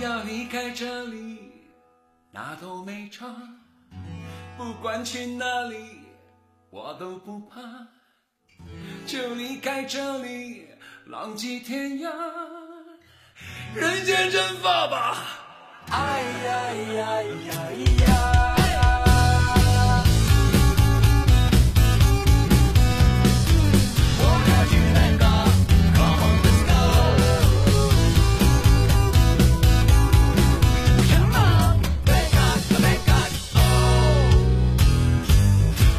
要离开这里，那都没差。不管去哪里，我都不怕。就离开这里，浪迹天涯，人间蒸发吧。哎呀呀呀呀！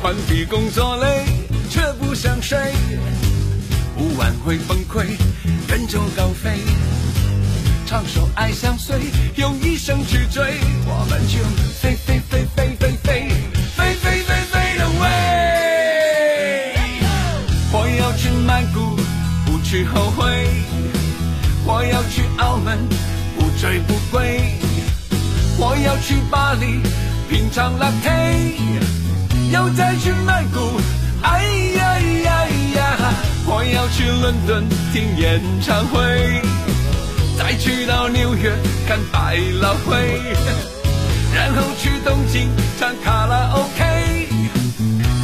换笔工作累，却不想睡，不晚会崩溃，人就高飞。唱首爱相随，用一生去追，我们就飞飞飞飞飞飞飞飞飞飞的飞。我要去曼谷，不去后悔；我要去澳门，不醉不归；我要去巴黎，品尝拉菲。要再去曼谷，哎呀呀呀！我要去伦敦听演唱会，再去到纽约看百老汇，然后去东京唱卡拉 OK，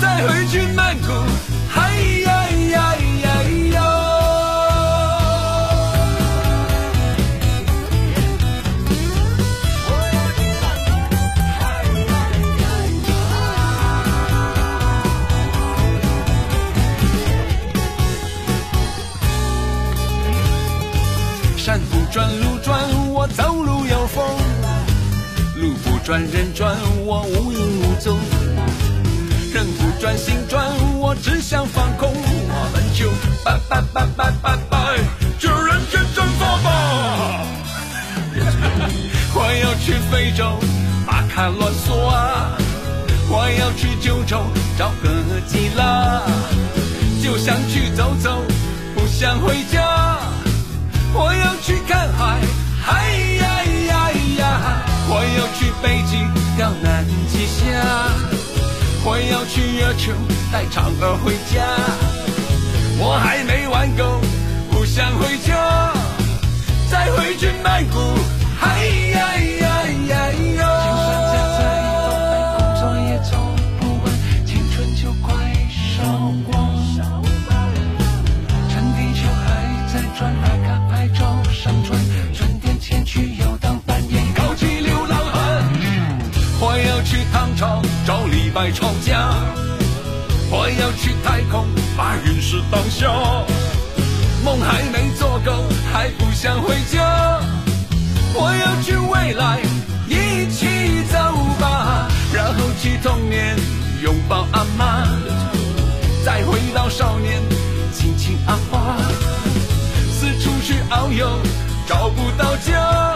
再回去曼谷，山不转路转，我走路有风；路不转人转，我无影无踪。人不转心转，我只想放空。我们就拜拜拜拜拜拜，就人间蒸发吧。我要去非洲巴卡罗索啊，我要去九州找个基拉，就想去走走，不想回家。要去月球带嫦娥回家。我还没玩够，不想回家，再回去曼谷，嗨呀呀呀哟！就算再在都被工作也做不完，青春就快烧光，趁地球还在转，打卡拍照上传，赚点钱去游荡半夜，搞起流浪汉。我要去唐朝找李白吵架，我要去太空把陨石当笑。梦还没做够，还不想回家。我要去未来，一起走吧，然后去童年拥抱阿妈，再回到少年亲亲阿花，四处去遨游，找不到家。